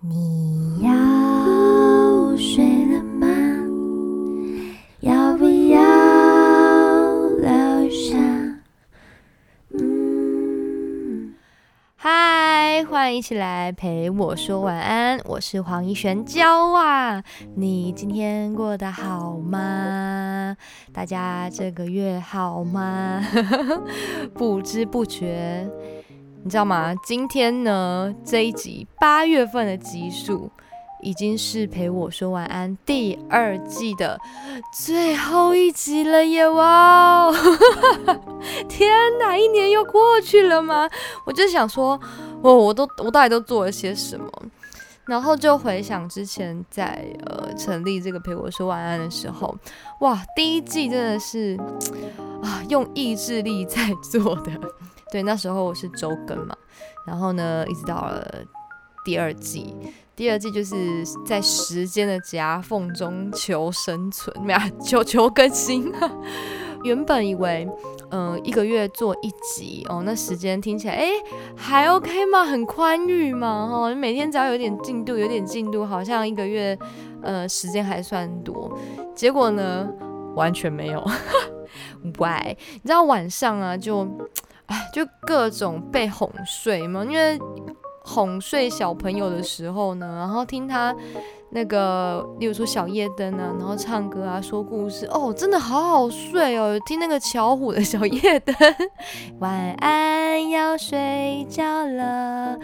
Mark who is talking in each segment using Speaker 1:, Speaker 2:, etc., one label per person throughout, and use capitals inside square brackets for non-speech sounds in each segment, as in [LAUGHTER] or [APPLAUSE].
Speaker 1: 你要睡了吗？要不要留下？嗯，
Speaker 2: 嗨，欢迎一起来陪我说晚安，我是黄怡璇娇啊。你今天过得好吗？大家这个月好吗？[LAUGHS] 不知不觉。你知道吗？今天呢，这一集八月份的集数已经是陪我说晚安第二季的最后一集了耶！哇，[LAUGHS] 天哪，一年又过去了吗？我就想说，我我都我到底都做了些什么？然后就回想之前在呃成立这个陪我说晚安的时候，哇，第一季真的是啊用意志力在做的。对，那时候我是周更嘛，然后呢，一直到了第二季，第二季就是在时间的夹缝中求生存，没有求求更新。原本以为，嗯，一个月做一集哦，那时间听起来，哎，还 OK 吗？很宽裕嘛，哈，每天只要有点进度，有点进度，好像一个月，呃，时间还算多。结果呢，完全没有。[LAUGHS] Why？你知道晚上啊，就。哎，就各种被哄睡嘛，因为哄睡小朋友的时候呢，然后听他那个，例如说小夜灯啊，然后唱歌啊，说故事，哦，真的好好睡哦。听那个巧虎的小夜灯，[LAUGHS] 晚安要睡觉了，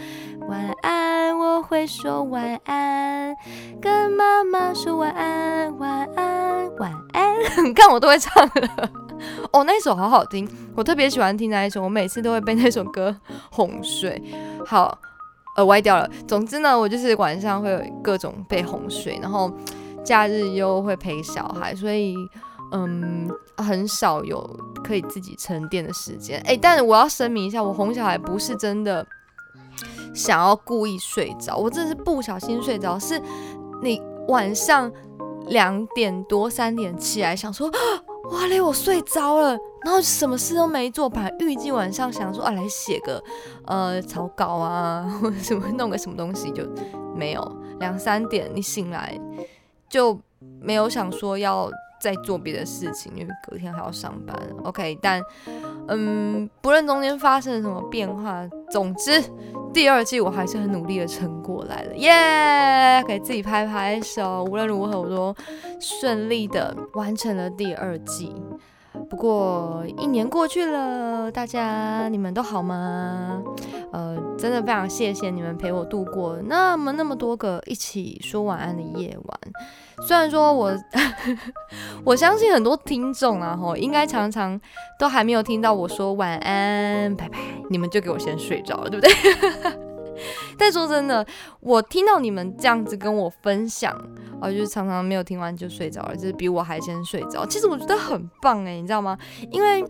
Speaker 2: 晚安我会说晚安，跟妈妈说晚安，晚安晚安，[LAUGHS] 你看我都会唱了。哦，那首好好听，我特别喜欢听那一首，我每次都会被那首歌哄睡。好，呃，歪掉了。总之呢，我就是晚上会有各种被哄睡，然后假日又会陪小孩，所以嗯，很少有可以自己沉淀的时间。哎，但是我要声明一下，我哄小孩不是真的想要故意睡着，我真的是不小心睡着，是你晚上两点多三点起来想说。哇嘞！我睡着了，然后什么事都没做，本来预计晚上想说啊来写个呃草稿啊，或者什么弄个什么东西，就没有。两三点你醒来就没有想说要在做别的事情，因为隔天还要上班。OK，但嗯，不论中间发生了什么变化，总之第二季我还是很努力的撑过来了，耶！给自己拍拍手。无论如何，我都顺利的完成了第二季。不过一年过去了，大家你们都好吗？呃，真的非常谢谢你们陪我度过那么那么多个一起说晚安的夜晚。虽然说我 [LAUGHS] 我相信很多听众啊，吼，应该常常都还没有听到我说晚安，拜拜，你们就给我先睡着了，对不对？[LAUGHS] [LAUGHS] 但说真的，我听到你们这样子跟我分享，啊，就是常常没有听完就睡着了，就是比我还先睡着。其实我觉得很棒哎，你知道吗？因为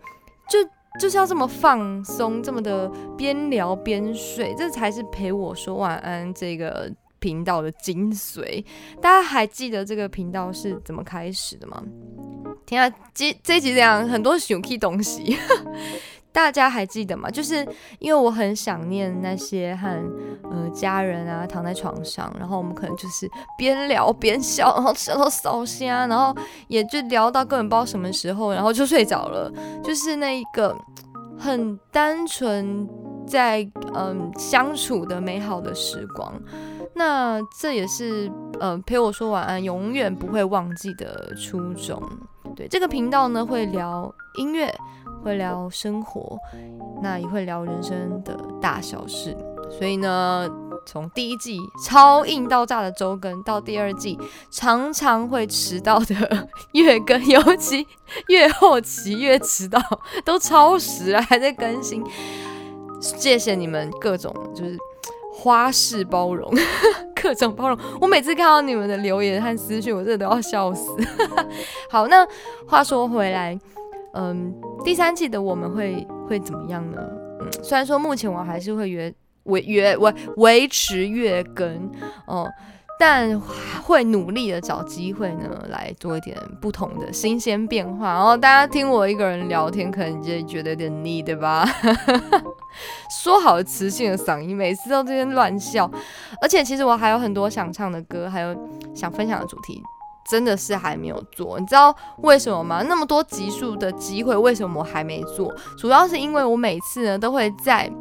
Speaker 2: 就就是要这么放松，这么的边聊边睡，这才是陪我说晚安这个频道的精髓。大家还记得这个频道是怎么开始的吗？天啊，这这集这样很多熊 key 东西。大家还记得吗？就是因为我很想念那些和呃家人啊躺在床上，然后我们可能就是边聊边笑，然后笑到烧香，然后也就聊到根本不知道什么时候，然后就睡着了。就是那一个很单纯在嗯相处的美好的时光。那这也是呃陪我说晚安永远不会忘记的初衷。对这个频道呢，会聊音乐。会聊生活，那也会聊人生的大小事。所以呢，从第一季超硬到炸的周更，到第二季常常会迟到的 [LAUGHS] 月更，尤其越后期越迟到，都超时了还在更新。谢谢你们各种就是花式包容，[LAUGHS] 各种包容。我每次看到你们的留言和私讯，我真的都要笑死。[LAUGHS] 好，那话说回来。嗯，第三季的我们会会怎么样呢？嗯，虽然说目前我还是会约维约维维持月更哦，但会努力的找机会呢，来做一点不同的新鲜变化。然后大家听我一个人聊天，可能就觉得有点腻，对吧？[LAUGHS] 说好的磁性的嗓音，每次都这边乱笑。而且其实我还有很多想唱的歌，还有想分享的主题，真的是还没有做。你知道为什么吗？那么多集数的机会，为什么我还没做？主要是因为我每次呢都会在。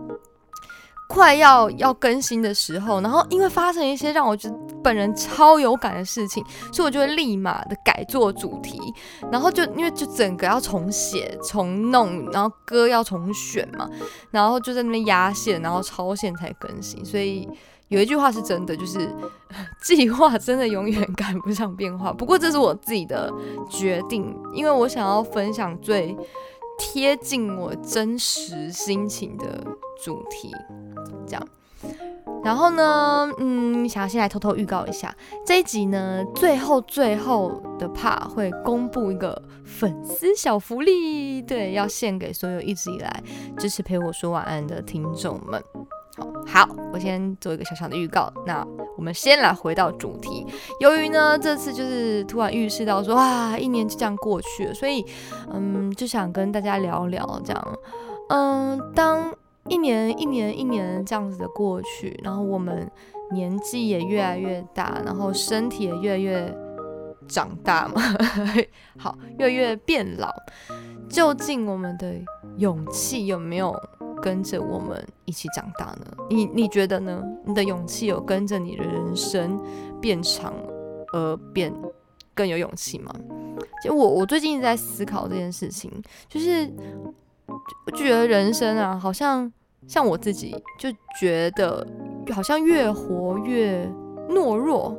Speaker 2: 快要要更新的时候，然后因为发生一些让我觉得本人超有感的事情，所以我就会立马的改做主题，然后就因为就整个要重写、重弄，然后歌要重选嘛，然后就在那边压线，然后超线才更新。所以有一句话是真的，就是计划真的永远赶不上变化。不过这是我自己的决定，因为我想要分享最。贴近我真实心情的主题，这样。然后呢，嗯，想要先来偷偷预告一下这一集呢，最后最后的 part 会公布一个粉丝小福利，对，要献给所有一直以来支持陪我说晚安的听众们。好，我先做一个小小的预告。那我们先来回到主题。由于呢，这次就是突然预示到说，哇，一年就这样过去了，所以，嗯，就想跟大家聊聊这样。嗯，当一年一年一年这样子的过去，然后我们年纪也越来越大，然后身体也越来越长大嘛，[LAUGHS] 好，越来越变老，究竟我们的勇气有没有？跟着我们一起长大呢？你你觉得呢？你的勇气有跟着你的人生变长而变更有勇气吗？就我我最近一直在思考这件事情，就是我觉得人生啊，好像像我自己就觉得好像越活越懦弱。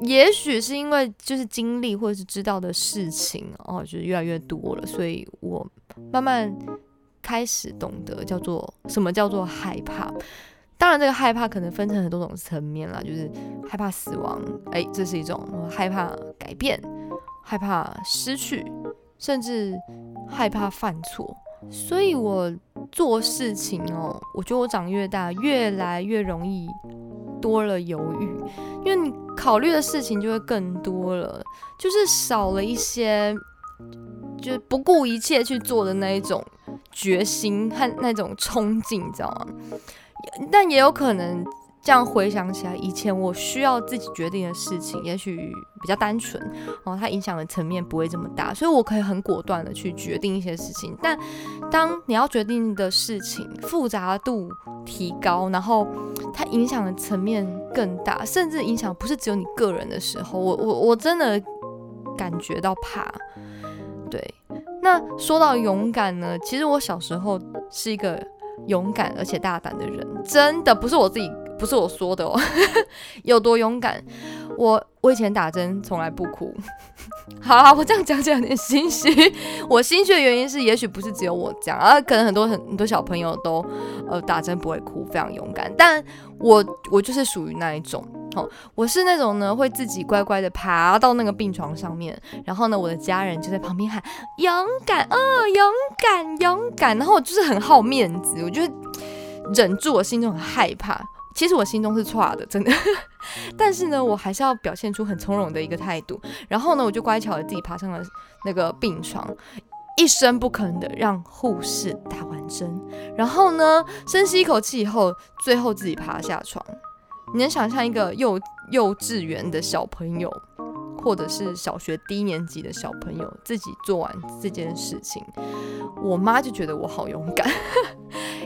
Speaker 2: 也许是因为就是经历或者是知道的事情哦，就是越来越多了，所以我慢慢。开始懂得叫做什么叫做害怕，当然这个害怕可能分成很多种层面啦，就是害怕死亡，哎，这是一种害怕改变，害怕失去，甚至害怕犯错。所以我做事情哦，我觉得我长越大，越来越容易多了犹豫，因为你考虑的事情就会更多了，就是少了一些，就不顾一切去做的那一种。决心和那种冲劲，你知道吗？但也有可能这样回想起来，以前我需要自己决定的事情，也许比较单纯哦，它影响的层面不会这么大，所以我可以很果断的去决定一些事情。但当你要决定的事情复杂度提高，然后它影响的层面更大，甚至影响不是只有你个人的时候，我我我真的感觉到怕，对。那说到勇敢呢，其实我小时候是一个勇敢而且大胆的人，真的不是我自己，不是我说的哦。[LAUGHS] 有多勇敢？我我以前打针从来不哭。[LAUGHS] 好，我这样讲起来有点心虚。我心虚的原因是，也许不是只有我讲，而可能很多很很多小朋友都呃打针不会哭，非常勇敢。但我我就是属于那一种。哦，我是那种呢，会自己乖乖的爬到那个病床上面，然后呢，我的家人就在旁边喊勇敢哦，勇敢，勇敢。然后我就是很好面子，我就忍住我心中很害怕。其实我心中是错的，真的。[LAUGHS] 但是呢，我还是要表现出很从容的一个态度。然后呢，我就乖巧的自己爬上了那个病床，一声不吭的让护士打完针。然后呢，深吸一口气以后，最后自己爬下床。你能想象一个幼幼稚园的小朋友，或者是小学低年级的小朋友自己做完这件事情？我妈就觉得我好勇敢，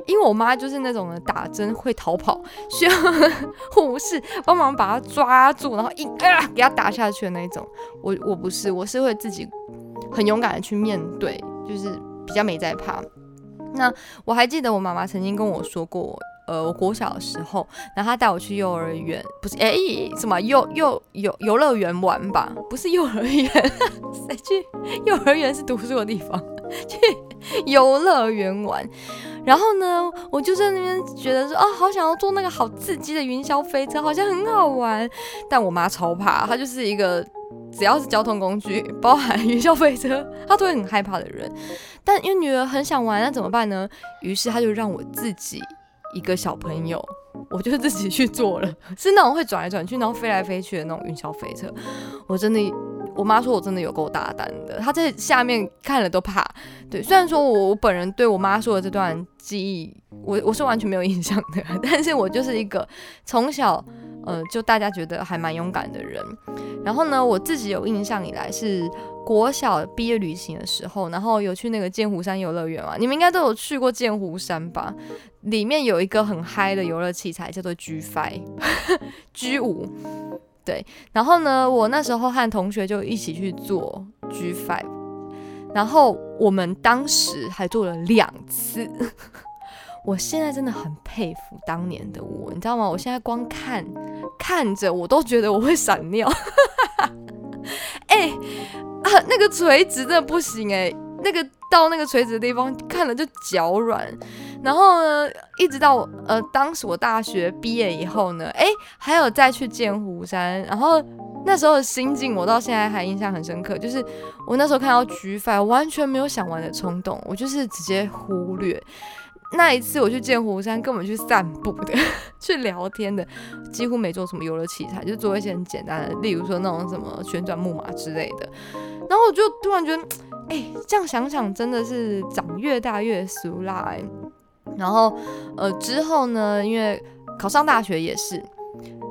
Speaker 2: 因为我妈就是那种打针会逃跑，需要 [LAUGHS] 护士帮忙把他抓住，然后一啊给他打下去的那种。我我不是，我是会自己很勇敢的去面对，就是比较没在怕。那我还记得我妈妈曾经跟我说过。呃，我国小的时候，然后她带我去幼儿园，不是，哎，什么幼幼游游乐园玩吧？不是幼儿园，[LAUGHS] 谁去幼儿园是读书的地方，[LAUGHS] 去游乐园玩。然后呢，我就在那边觉得说，啊，好想要坐那个好刺激的云霄飞车，好像很好玩。但我妈超怕，她就是一个只要是交通工具，包含 [LAUGHS] 云霄飞车，她都会很害怕的人。但因为女儿很想玩，那怎么办呢？于是她就让我自己。一个小朋友，我就自己去做了，[LAUGHS] 是那种会转来转去，然后飞来飞去的那种云霄飞车。我真的，我妈说我真的有够大胆的，她在下面看了都怕。对，虽然说我我本人对我妈说的这段记忆，我我是完全没有印象的，[LAUGHS] 但是我就是一个从小。呃，就大家觉得还蛮勇敢的人。然后呢，我自己有印象以来是国小毕业旅行的时候，然后有去那个剑湖山游乐园嘛。你们应该都有去过剑湖山吧？里面有一个很嗨的游乐器材，叫做 G Five，G 五。对。然后呢，我那时候和同学就一起去做 G Five，然后我们当时还做了两次。我现在真的很佩服当年的我，你知道吗？我现在光看看着我都觉得我会闪尿。[LAUGHS] 哎啊，那个垂直真的不行哎，那个到那个垂直的地方看了就脚软。然后呢，一直到呃，当时我大学毕业以后呢，哎，还有再去剑湖山，然后那时候的心境我到现在还印象很深刻，就是我那时候看到菊发，完全没有想玩的冲动，我就是直接忽略。那一次我去剑湖山，跟我们去散步的，[LAUGHS] 去聊天的，几乎没做什么游乐器材，就做一些很简单的，例如说那种什么旋转木马之类的。然后我就突然觉得，[TSK] 哎，这样想想真的是长越大越俗啦。然后，呃，之后呢，因为考上大学也是，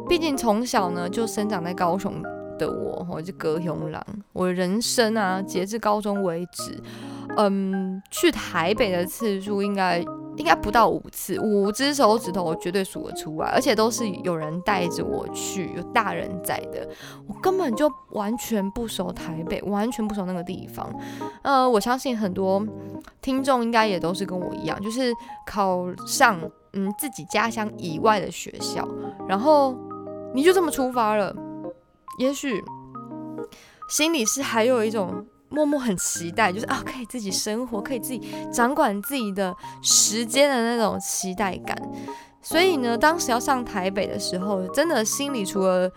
Speaker 2: 毕竟从小呢就生长在高雄的我，我就隔雄狼，我人生啊，截至高中为止，嗯，去台北的次数应该。应该不到五次，五只手指头我绝对数得出来，而且都是有人带着我去，有大人在的。我根本就完全不熟台北，完全不熟那个地方。呃，我相信很多听众应该也都是跟我一样，就是考上嗯自己家乡以外的学校，然后你就这么出发了，也许心里是还有一种。默默很期待，就是啊，可以自己生活，可以自己掌管自己的时间的那种期待感。所以呢，当时要上台北的时候，真的心里除了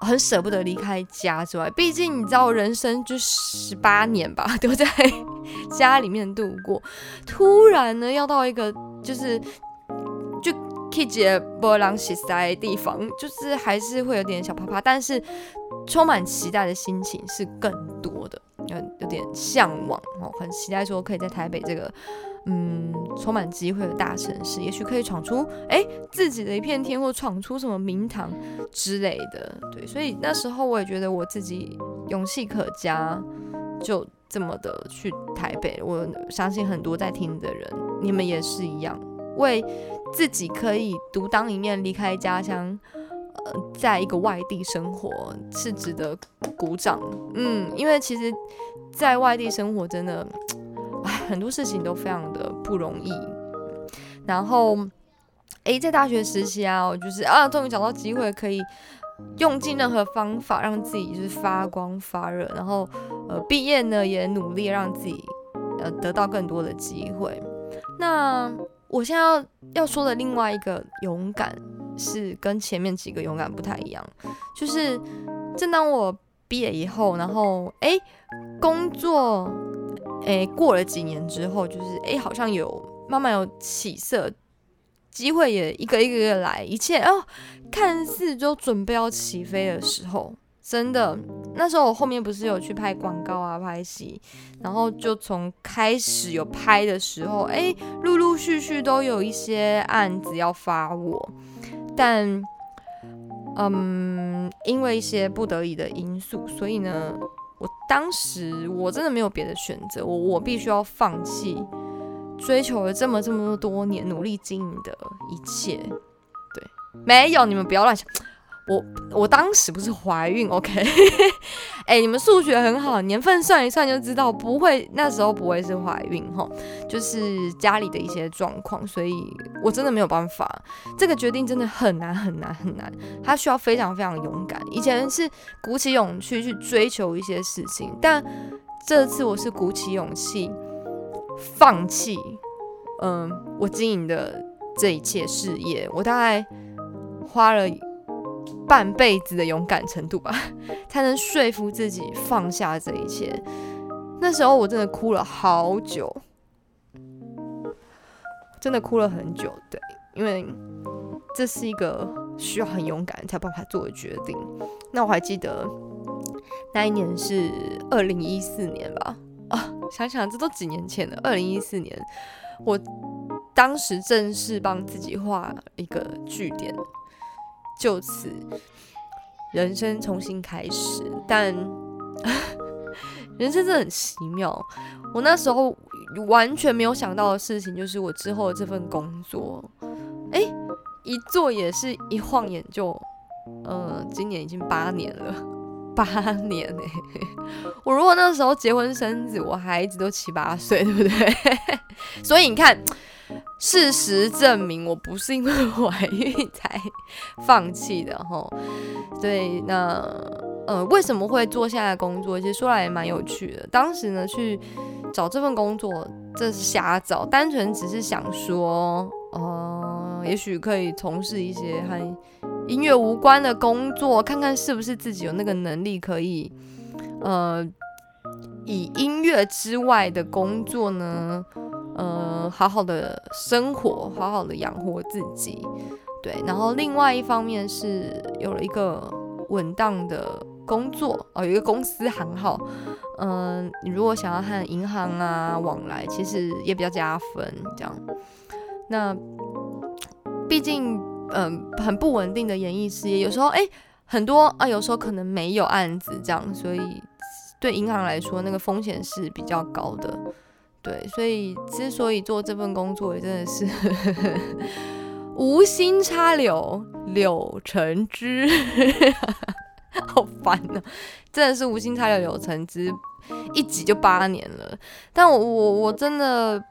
Speaker 2: 很舍不得离开家之外，毕竟你知道，人生就十八年吧，[LAUGHS] 都在家里面度过。突然呢，要到一个就是就可以接波浪洗塞的地方，就是还是会有点小怕怕，但是充满期待的心情是更多的。有点向往哦，很期待说可以在台北这个嗯充满机会的大城市，也许可以闯出哎自己的一片天，或闯出什么名堂之类的。对，所以那时候我也觉得我自己勇气可嘉，就这么的去台北。我相信很多在听的人，你们也是一样，为自己可以独当一面离开家乡。呃，在一个外地生活是值得鼓掌，嗯，因为其实，在外地生活真的，很多事情都非常的不容易。然后，哎，在大学实习啊，我就是啊，终于找到机会，可以用尽任何方法让自己就是发光发热。然后，呃，毕业呢也努力让自己呃得到更多的机会。那我现在要要说的另外一个勇敢。是跟前面几个勇敢不太一样，就是正当我毕业以后，然后哎工作哎过了几年之后，就是哎好像有慢慢有起色，机会也一个一个个来，一切哦看似就准备要起飞的时候，真的那时候我后面不是有去拍广告啊拍戏，然后就从开始有拍的时候，哎陆陆续续都有一些案子要发我。但，嗯，因为一些不得已的因素，所以呢，我当时我真的没有别的选择，我我必须要放弃追求了这么这么多年努力经营的一切。对，没有，你们不要乱想。我我当时不是怀孕，OK？[LAUGHS] 哎，你们数学很好，年份算一算就知道，不会那时候不会是怀孕哈，就是家里的一些状况，所以我真的没有办法，这个决定真的很难很难很难，它需要非常非常勇敢。以前是鼓起勇气去追求一些事情，但这次我是鼓起勇气放弃，嗯，我经营的这一切事业，我大概花了。半辈子的勇敢程度吧，[LAUGHS] 才能说服自己放下这一切。那时候我真的哭了好久，真的哭了很久。对，因为这是一个需要很勇敢才办法做的决定。那我还记得那一年是二零一四年吧，啊，想想这都几年前了。二零一四年，我当时正式帮自己画一个句点，就此人生重新开始。但 [LAUGHS] 人生真的很奇妙，我那时候完全没有想到的事情，就是我之后的这份工作，哎、一做也是一晃眼就，呃，今年已经八年了，八年哎、我如果那时候结婚生子，我孩子都七八岁，对不对？[LAUGHS] 所以你看，事实证明我不是因为怀孕才放弃的哈。对，那呃，为什么会做现在工作？其实说来也蛮有趣的。当时呢，去找这份工作，这是瞎找，单纯只是想说，呃，也许可以从事一些和音乐无关的工作，看看是不是自己有那个能力可以，呃，以音乐之外的工作呢，呃，好好的生活，好好的养活自己。对，然后另外一方面是有了一个稳当的工作哦，有一个公司行号，嗯、你如果想要和银行啊往来，其实也比较加分。这样，那毕竟嗯、很不稳定的演艺事业，有时候哎、很多啊，有时候可能没有案子这样，所以对银行来说那个风险是比较高的。对，所以之所以做这份工作，也真的是 [LAUGHS] 无心插柳柳成枝，[LAUGHS] 好烦呢、真的是无心插柳柳成枝，一挤就八年了。但我我我真的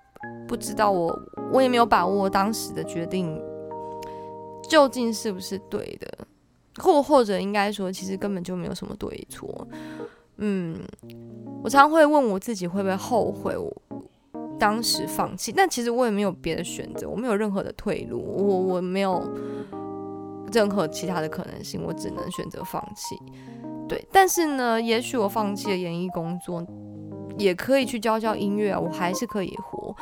Speaker 2: 不知道我，我也没有把握当时的决定究竟是不是对的，或或者应该说，其实根本就没有什么对错。嗯，我常常会问我自己会不会后悔我当时放弃，但其实我也没有别的选择，我没有任何的退路，我我没有任何其他的可能性，我只能选择放弃。对，但是呢，也许我放弃了演艺工作，也可以去教教音乐，我还是可以活。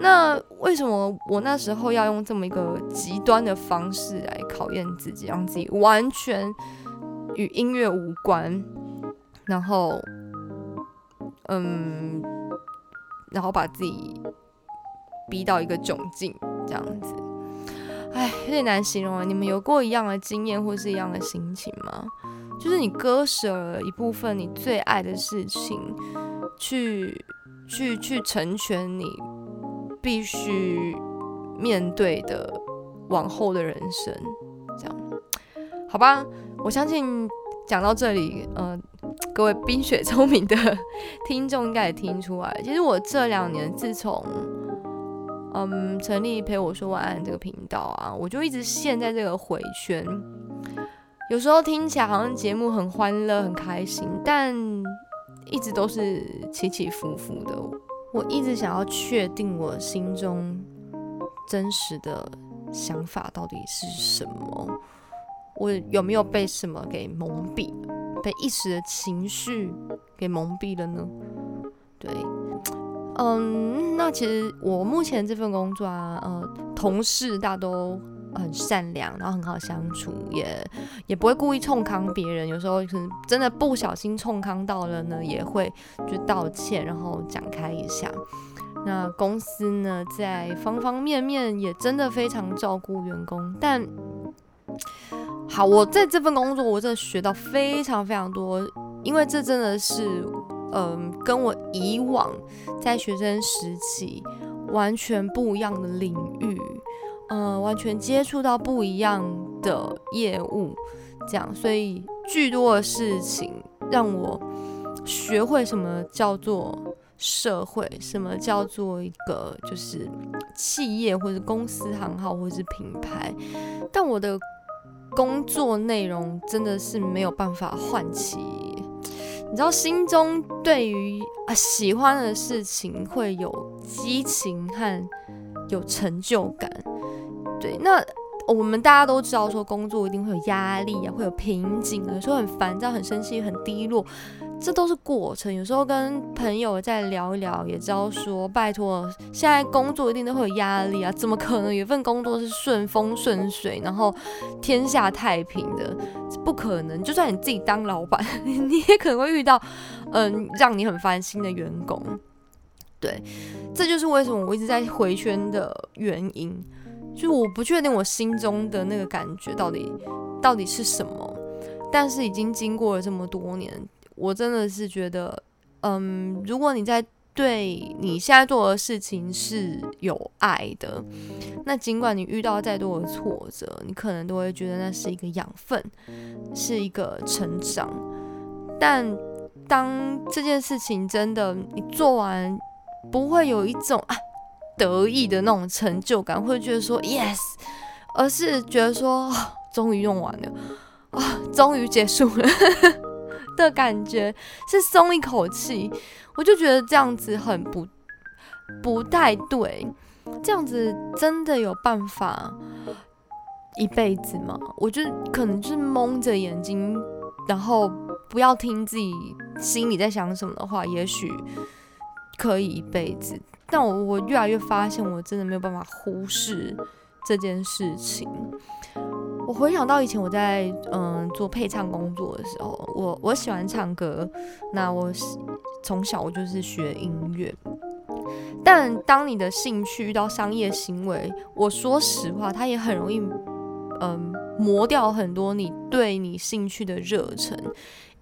Speaker 2: 那为什么我那时候要用这么一个极端的方式来考验自己，让自己完全与音乐无关，然后，嗯，然后把自己逼到一个窘境，这样子，哎，有点难形容啊。你们有过一样的经验或是一样的心情吗？就是你割舍了一部分你最爱的事情，去去去成全你必须面对的往后的人生，这样，好吧？我相信讲到这里，呃，各位冰雪聪明的 [LAUGHS] 听众应该也听出来，其实我这两年自从嗯成立陪我说晚安这个频道啊，我就一直陷在这个回圈。有时候听起来好像节目很欢乐、很开心，但一直都是起起伏伏的。我一直想要确定我心中真实的想法到底是什么，我有没有被什么给蒙蔽，被一时的情绪给蒙蔽了呢？对，嗯，那其实我目前这份工作啊，呃，同事大都很善良，然后很好相处，也也不会故意冲康别人。有时候可能真的不小心冲康到了呢，也会就道歉，然后讲开一下。那公司呢，在方方面面也真的非常照顾员工，但好，我在这份工作，我真的学到非常非常多，因为这真的是，嗯、跟我以往在学生时期完全不一样的领域，呃，完全接触到不一样的业务，这样，所以巨多的事情让我学会什么叫做社会，什么叫做一个就是企业或者公司行号或者是品牌，但我的工作内容真的是没有办法唤起，你知道，心中对于啊喜欢的事情会有激情和有成就感。对，那我们大家都知道说工作一定会有压力啊，会有瓶颈啊，有时候很烦躁、很生气、很低落，这都是过程。有时候跟朋友再聊一聊，也知道说，拜托，现在工作一定都会有压力啊，怎么可能有份工作是顺风顺水，然后天下太平的？不可能。就算你自己当老板，[LAUGHS] 你也可能会遇到，嗯，让你很烦心的员工。对，这就是为什么我一直在回圈的原因。就我不确定我心中的那个感觉到底到底是什么，但是已经经过了这么多年，我真的是觉得，嗯，如果你在对你现在做的事情是有爱的，那尽管你遇到再多的挫折，你可能都会觉得那是一个养分，是一个成长。但当这件事情真的你做完，不会有一种啊。得意的那种成就感，会觉得说 yes，而是觉得说终于用完了啊，终于结束了 [LAUGHS] 的感觉，是松一口气。我就觉得这样子很不不太对，这样子真的有办法一辈子吗？我就可能就是蒙着眼睛，然后不要听自己心里在想什么的话，也许可以一辈子。但我我越来越发现，我真的没有办法忽视这件事情。我回想到以前我在嗯做配唱工作的时候，我我喜欢唱歌，那我从小我就是学音乐。但当你的兴趣遇到商业行为，我说实话，它也很容易嗯磨掉很多你对你兴趣的热忱，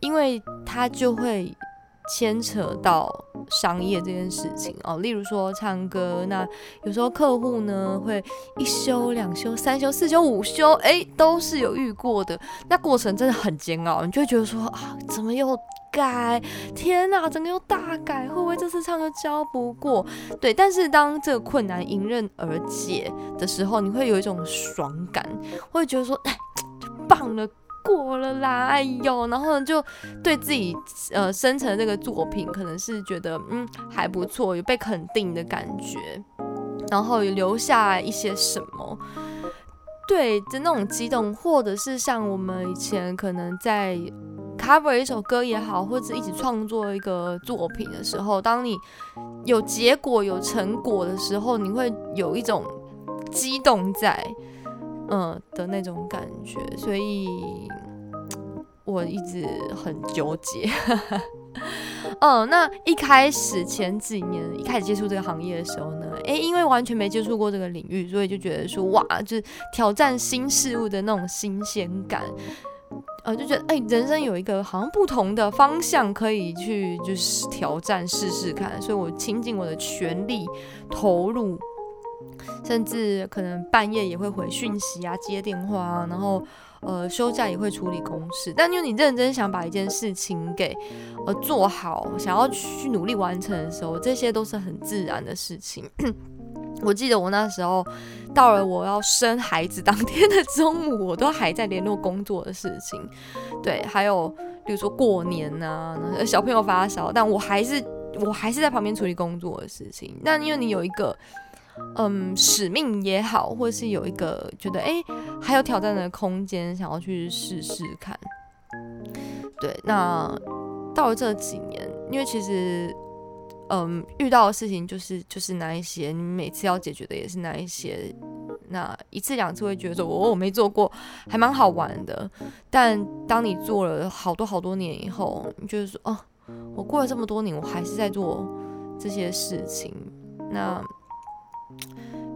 Speaker 2: 因为它就会。牵扯到商业这件事情哦，例如说唱歌，那有时候客户呢会一休、两休、三休、四休、五休，哎，都是有遇过的。那过程真的很煎熬，你就会觉得说啊，怎么又改？天呐，整个又大改，会不会这次唱歌教不过？对，但是当这个困难迎刃而解的时候，你会有一种爽感，会觉得说，哎，棒了。过了啦，哎呦，然后就对自己呃生成这个作品，可能是觉得嗯还不错，有被肯定的感觉，然后也留下一些什么，对的那种激动，或者是像我们以前可能在 cover 一首歌也好，或者一起创作一个作品的时候，当你有结果有成果的时候，你会有一种激动在。嗯的那种感觉，所以我一直很纠结。嗯，[LAUGHS] 那一开始前几年一开始接触这个行业的时候呢，诶，因为完全没接触过这个领域，所以就觉得说哇，就是挑战新事物的那种新鲜感，呃，就觉得诶，人生有一个好像不同的方向可以去就是挑战试试看，所以我倾尽我的全力投入。甚至可能半夜也会回讯息啊，接电话啊，然后呃休假也会处理公事。但因为你认真想把一件事情给呃做好，想要去努力完成的时候，这些都是很自然的事情。[CLEARS THROAT] 我记得我那时候到了我要生孩子当天的中午，我都还在联络工作的事情。对，还有比如说过年呐，小朋友发烧，但我还是我还是在旁边处理工作的事情。那因为你有一个。嗯，使命也好，或是有一个觉得哎，还有挑战的空间，想要去试试看。对，那到了这几年，因为其实嗯，遇到的事情就是就是那一些，你每次要解决的也是那一些，那一次两次会觉得说，我我没做过，还蛮好玩的。但当你做了好多好多年以后，你就是说，哦，我过了这么多年，我还是在做这些事情，那。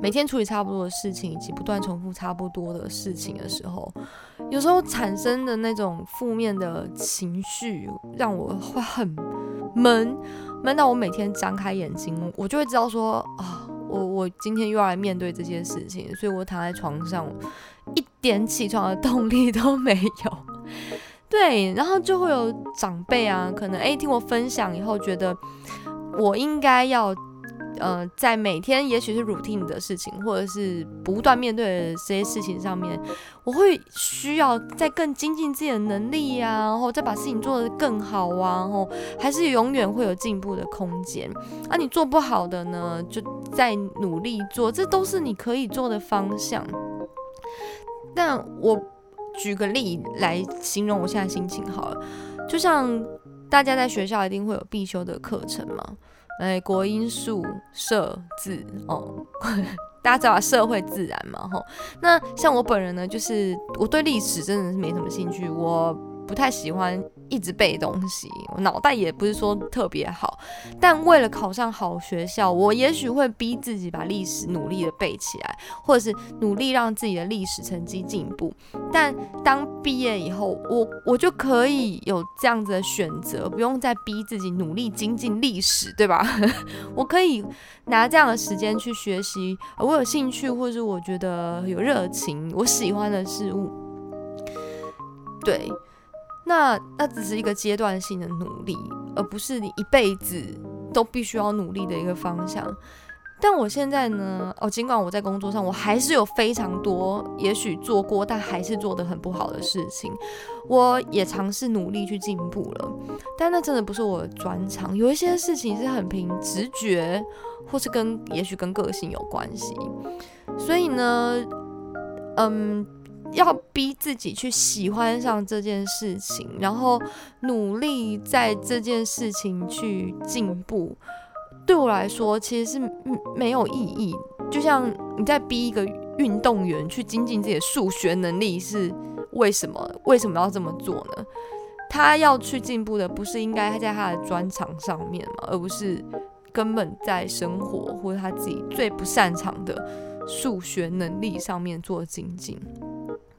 Speaker 2: 每天处理差不多的事情，以及不断重复差不多的事情的时候，有时候产生的那种负面的情绪，让我会很闷，闷到我每天张开眼睛，我就会知道说啊，我我今天又要来面对这些事情，所以我躺在床上，一点起床的动力都没有。[LAUGHS] 对，然后就会有长辈啊，可能诶听我分享以后，觉得我应该要。呃，在每天也许是 routine 的事情，或者是不断面对这些事情上面，我会需要再更精进自己的能力呀，然后再把事情做得更好啊，然后还是永远会有进步的空间。啊，你做不好的呢，就在努力做，这都是你可以做的方向。但我举个例来形容我现在心情好了，就像大家在学校一定会有必修的课程嘛，哎，国音数社字哦，[LAUGHS] 大家知道社会自然嘛，吼。那像我本人呢，就是我对历史真的是没什么兴趣，我不太喜欢。一直背东西，我脑袋也不是说特别好，但为了考上好学校，我也许会逼自己把历史努力的背起来，或者是努力让自己的历史成绩进步。但当毕业以后，我我就可以有这样子的选择，不用再逼自己努力精进历史，对吧？[LAUGHS] 我可以拿这样的时间去学习我有兴趣或者我觉得有热情、我喜欢的事物，对。那那只是一个阶段性的努力，而不是你一辈子都必须要努力的一个方向。但我现在呢，哦，尽管我在工作上我还是有非常多，也许做过但还是做的很不好的事情，我也尝试努力去进步了。但那真的不是我的专长，有一些事情是很凭直觉，或是跟也许跟个性有关系。所以呢，嗯。要逼自己去喜欢上这件事情，然后努力在这件事情去进步，对我来说其实是没有意义。就像你在逼一个运动员去精进自己的数学能力，是为什么？为什么要这么做呢？他要去进步的，不是应该他在他的专长上面吗？而不是根本在生活或者他自己最不擅长的数学能力上面做精进。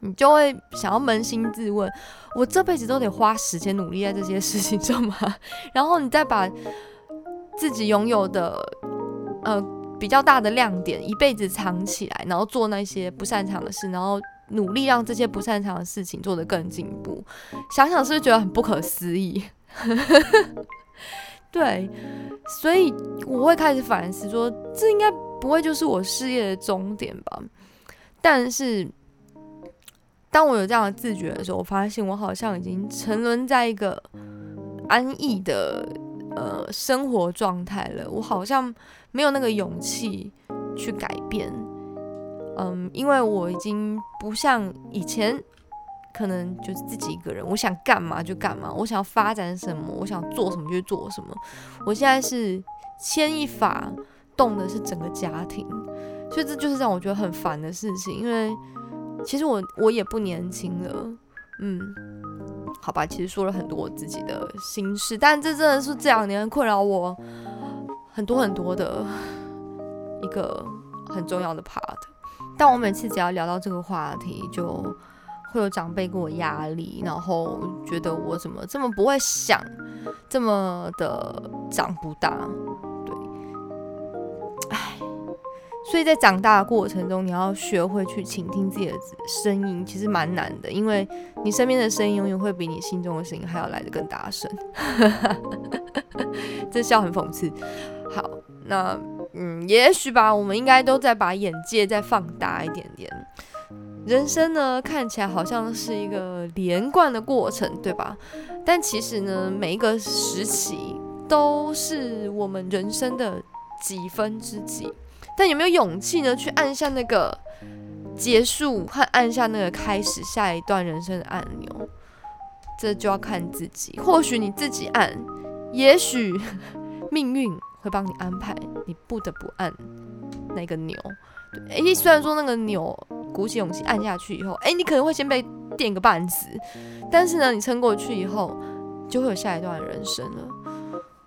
Speaker 2: 你就会想要扪心自问：我这辈子都得花时间努力在这些事情上吗？[LAUGHS] 然后你再把自己拥有的呃比较大的亮点一辈子藏起来，然后做那些不擅长的事，然后努力让这些不擅长的事情做得更进步。想想是不是觉得很不可思议？[LAUGHS] 对，所以我会开始反思说，这应该不会就是我事业的终点吧？但是。当我有这样的自觉的时候，我发现我好像已经沉沦在一个安逸的呃生活状态了。我好像没有那个勇气去改变，嗯，因为我已经不像以前，可能就是自己一个人，我想干嘛就干嘛，我想要发展什么，我想做什么就做什么。我现在是牵一发动的是整个家庭，所以这就是让我觉得很烦的事情，因为。其实我我也不年轻了，嗯，好吧，其实说了很多我自己的心事，但这真的是这两年困扰我很多很多的一个很重要的 part。但我每次只要聊到这个话题，就会有长辈给我压力，然后觉得我怎么这么不会想，这么的长不大。所以在长大的过程中，你要学会去倾听自己的声音，其实蛮难的，因为你身边的声音永远会比你心中的声音还要来得更大声。[LAUGHS] 这笑很讽刺。好，那嗯，也许吧，我们应该都在把眼界再放大一点点。人生呢，看起来好像是一个连贯的过程，对吧？但其实呢，每一个时期都是我们人生的几分之几。但有没有勇气呢？去按下那个结束和按下那个开始下一段人生的按钮，这就要看自己。或许你自己按，也许命运会帮你安排，你不得不按那个钮。诶，虽然说那个钮鼓起勇气按下去以后，诶，你可能会先被电个半死，但是呢，你撑过去以后，就会有下一段人生了。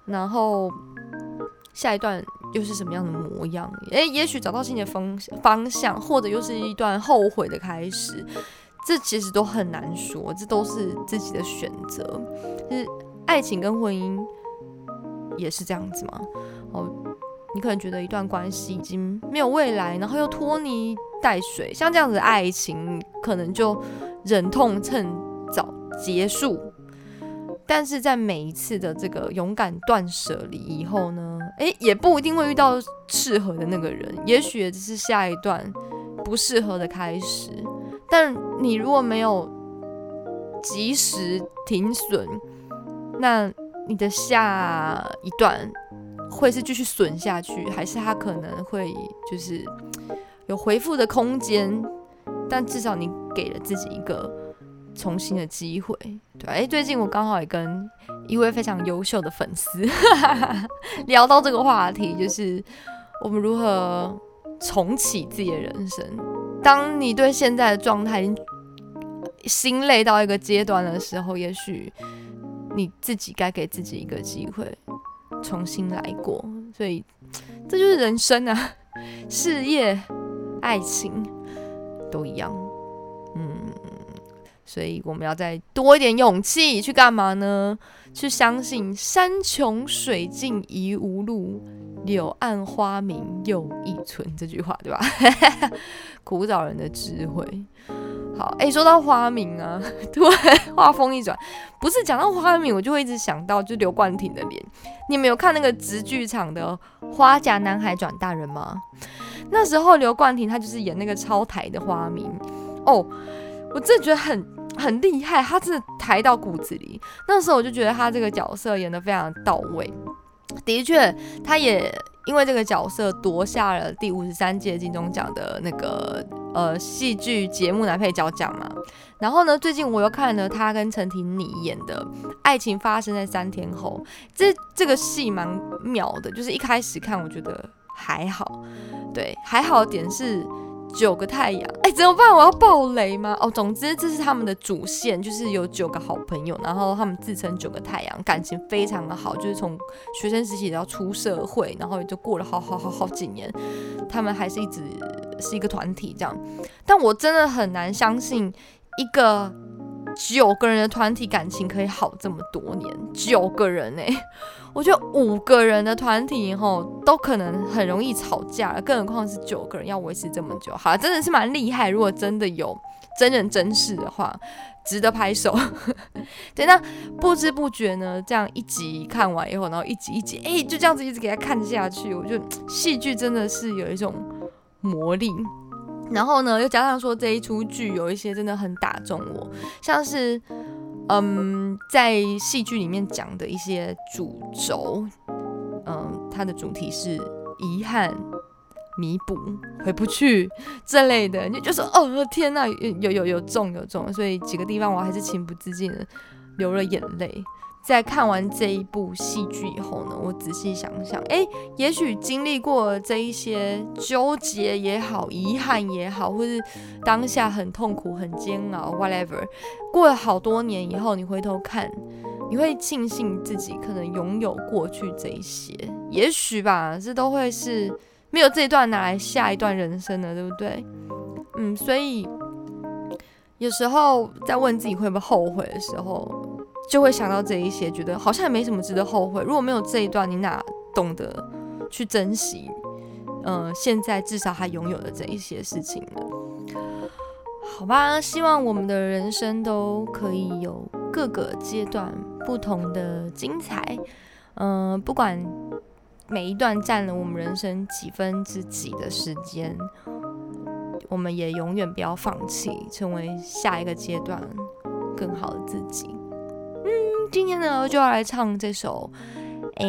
Speaker 2: 然后下一段。又是什么样的模样？诶，也许找到新的方方向，或者又是一段后悔的开始，这其实都很难说，这都是自己的选择。就是爱情跟婚姻也是这样子吗？哦，你可能觉得一段关系已经没有未来，然后又拖泥带水，像这样子的爱情，可能就忍痛趁早结束。但是在每一次的这个勇敢断舍离以后呢，诶，也不一定会遇到适合的那个人，也许也只是下一段不适合的开始。但你如果没有及时停损，那你的下一段会是继续损下去，还是他可能会就是有回复的空间？但至少你给了自己一个重新的机会。对，哎，最近我刚好也跟一位非常优秀的粉丝 [LAUGHS] 聊到这个话题，就是我们如何重启自己的人生。当你对现在的状态已经心累到一个阶段的时候，也许你自己该给自己一个机会，重新来过。所以这就是人生啊，事业、爱情都一样。所以我们要再多一点勇气去干嘛呢？去相信“山穷水尽疑无路，柳暗花明又一村”这句话，对吧？[LAUGHS] 古早人的智慧。好，哎，说到花名啊，[LAUGHS] 突然话锋一转，不是讲到花名，我就会一直想到就刘冠廷的脸。你们有看那个直剧场的《花甲男孩转大人》吗？那时候刘冠廷他就是演那个超台的花名哦，我真的觉得很很厉害，他真的台到骨子里。那时候我就觉得他这个角色演得非常到位，的确，他也。因为这个角色夺下了第五十三届金钟奖的那个呃戏剧节目男配角奖嘛，然后呢，最近我又看了他跟陈婷妮演的《爱情发生在三天后》，这这个戏蛮妙的，就是一开始看我觉得还好，对，还好点是。九个太阳，哎，怎么办？我要爆雷吗？哦，总之这是他们的主线，就是有九个好朋友，然后他们自称九个太阳，感情非常的好，就是从学生时期到出社会，然后也就过了好好好好几年，他们还是一直是一个团体这样。但我真的很难相信一个。九个人的团体感情可以好这么多年，九个人哎，[LAUGHS] 我觉得五个人的团体以后都可能很容易吵架，更何况是九个人要维持这么久，好，真的是蛮厉害。如果真的有真人真事的话，值得拍手。[LAUGHS] 对，那不知不觉呢，这样一集看完以后，然后一集一集，哎，就这样子一直给他看下去，我觉得戏剧真的是有一种魔力。然后呢，又加上说这一出剧有一些真的很打中我，像是，嗯，在戏剧里面讲的一些主轴，嗯，它的主题是遗憾、弥补、回不去这类的，你就说哦天呐，有有有中有中，所以几个地方我还是情不自禁的流了眼泪。在看完这一部戏剧以后呢，我仔细想想，哎，也许经历过这一些纠结也好，遗憾也好，或是当下很痛苦、很煎熬，whatever，过了好多年以后，你回头看，你会庆幸自己可能拥有过去这一些，也许吧，这都会是没有这一段拿来下一段人生的，对不对？嗯，所以有时候在问自己会不会后悔的时候。就会想到这一些，觉得好像也没什么值得后悔。如果没有这一段，你哪懂得去珍惜？嗯，现在至少还拥有的这一些事情呢？好吧，希望我们的人生都可以有各个阶段不同的精彩。嗯，不管每一段占了我们人生几分之几的时间，我们也永远不要放弃，成为下一个阶段更好的自己。今天呢，就要来唱这首，哎，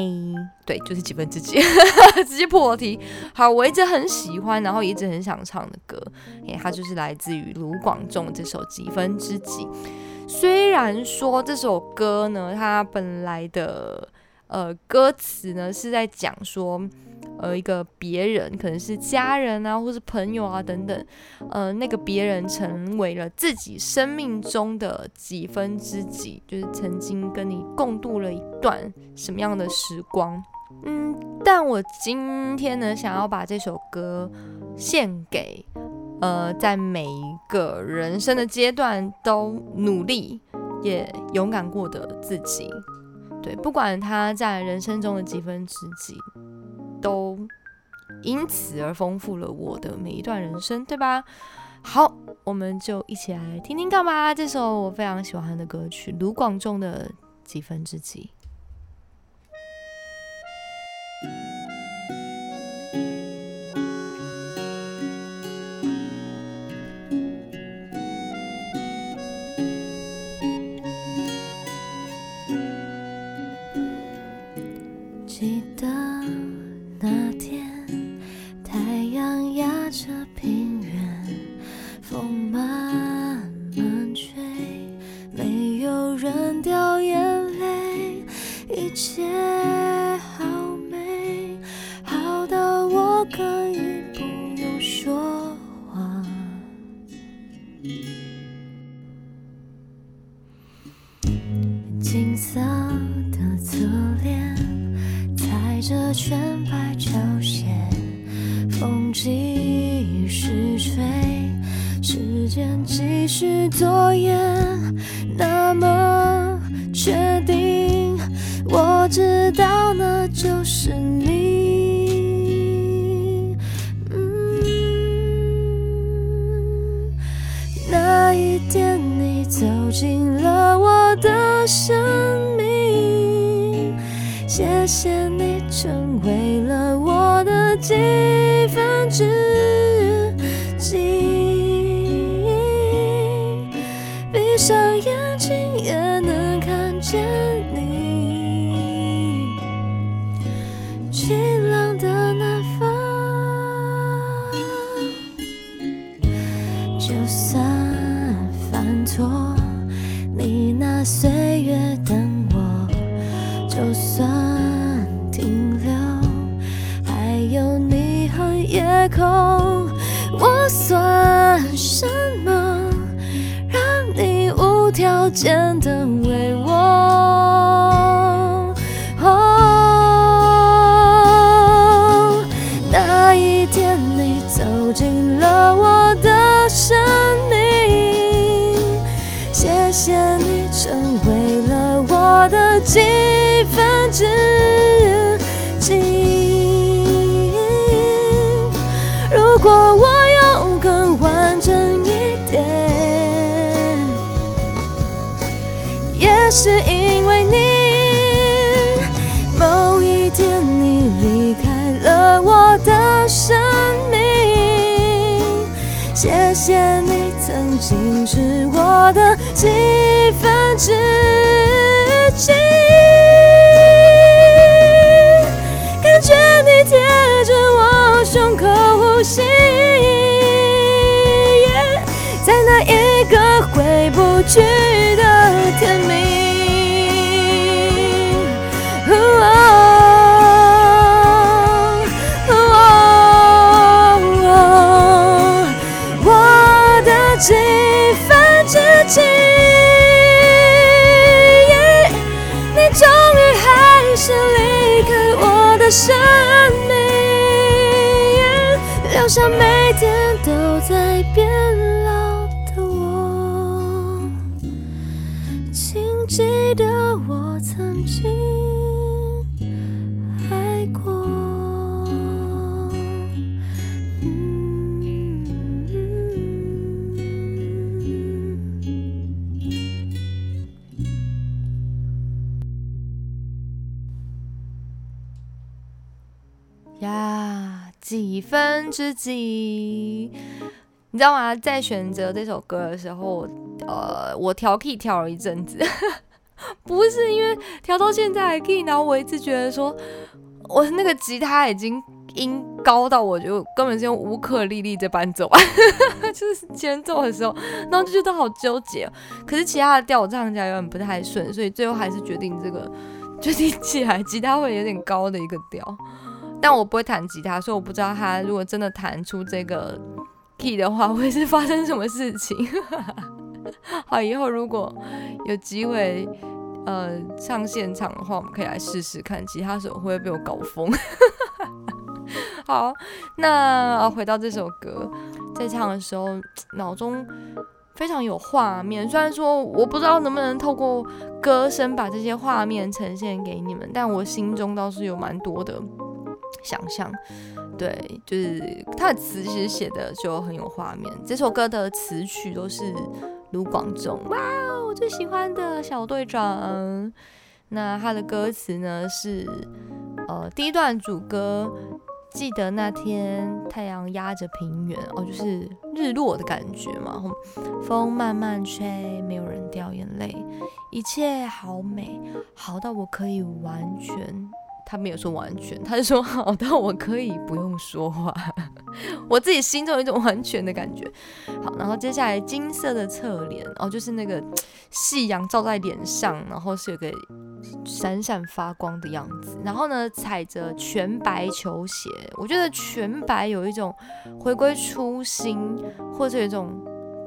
Speaker 2: 对，就是几分之几，[LAUGHS] 直接破题。好，我一直很喜欢，然后一直很想唱的歌，哎，它就是来自于卢广仲这首《几分之几》。虽然说这首歌呢，它本来的呃歌词呢是在讲说。呃，一个别人可能是家人啊，或是朋友啊等等，呃，那个别人成为了自己生命中的几分之几，就是曾经跟你共度了一段什么样的时光。嗯，但我今天呢，想要把这首歌献给呃，在每一个人生的阶段都努力也勇敢过的自己。对，不管他在人生中的几分之几。都因此而丰富了我的每一段人生，对吧？好，我们就一起来听听看吧。这首我非常喜欢的歌曲，卢广仲的《几分之几》。的侧脸，踩着全白球鞋，风继续吹，时间继续拖延。那么确定，我知道那就是你。嗯，那一天你走进了我的生我真的生命，谢谢你曾经是我的几分之几。感觉你贴着我胸口呼吸，在那一个回不去的天明。像每天都在变
Speaker 3: 分之几？你知道吗？在选择这首歌的时候，呃，我调 key 调了一阵子，[LAUGHS] 不是因为调到现在还 key，然后我一直觉得说，我那个吉他已经音高到我就根本是用乌克丽丽在伴奏，[LAUGHS] 就是前奏的时候，然后就觉得好纠结。可是其他的调我唱起来有点不太顺，所以最后还是决定这个，决定起来吉他会有点高的一个调。但我不会弹吉他，所以我不知道他如果真的弹出这个 key 的话，[LAUGHS] 会是发生什么事情。好，以后如果有机会呃上现场的话，我们可以来试试看，吉他手会不会被我搞疯。好，那、回到这首歌，在唱的时候，脑中非常有画面。虽然说我不知道能不能透过歌声把这些画面呈现给你们，但我心中倒是有蛮多的想象。对，就是他的词其实写的就很有画面。这首歌的词曲都是卢广仲，哇，我最喜欢的小队长。那他的歌词呢是，呃，第一段主歌，记得那天太阳压着平原，哦，就是日落的感觉嘛。风慢慢吹，没有人掉眼泪，一切好美，好到我可以完全。他没有说完全，他是说 [LAUGHS] 好到我可以不用说话。[LAUGHS]
Speaker 2: 我自己心中有一种完全的感觉。好，然后接下来金色的侧脸，哦，就是那个夕阳照在脸上，然后是有个闪闪发光的样子。然后呢，踩着全白球鞋，我觉得全白有一种回归初心，或者有一种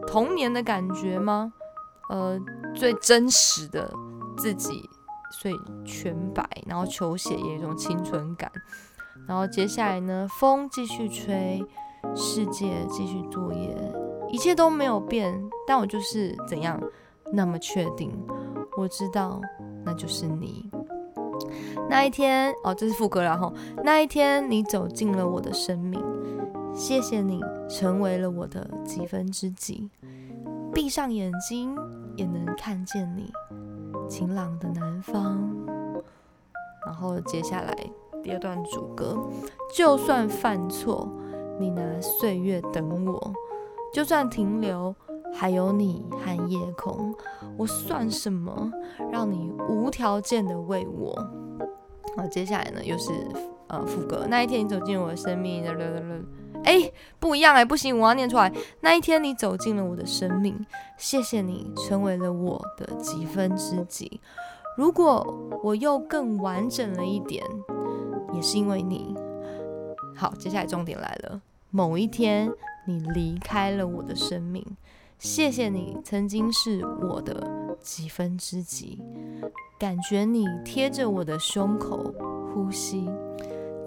Speaker 2: 童年的感觉吗？呃，最真实的自己，所以全白，然后球鞋也有一种青春感。然后接下来呢，风继续吹，世界继续作业，一切都没有变，但我就是怎样那么确定，我知道那就是你。那一天哦，这是副歌，然后那一天你走进了我的生命，谢谢你成为了我的几分之几，闭上眼睛也能看见你晴朗的南方。然后接下来。第二段主歌，就算犯错，你拿岁月等我；就算停留，还有你和夜空，我算什么？让你无条件的为我。好，接下来呢，又是呃副歌。那一天你走进我的生命，哎，不一样哎，不行，我要念出来。那一天你走进了我的生命，谢谢你成为了我的几分之几。如果我又更完整了一点。也是因为你，好，接下来重点来了。某一天，你离开了我的生命，谢谢你曾经是我的几分之几，感觉你贴着我的胸口呼吸，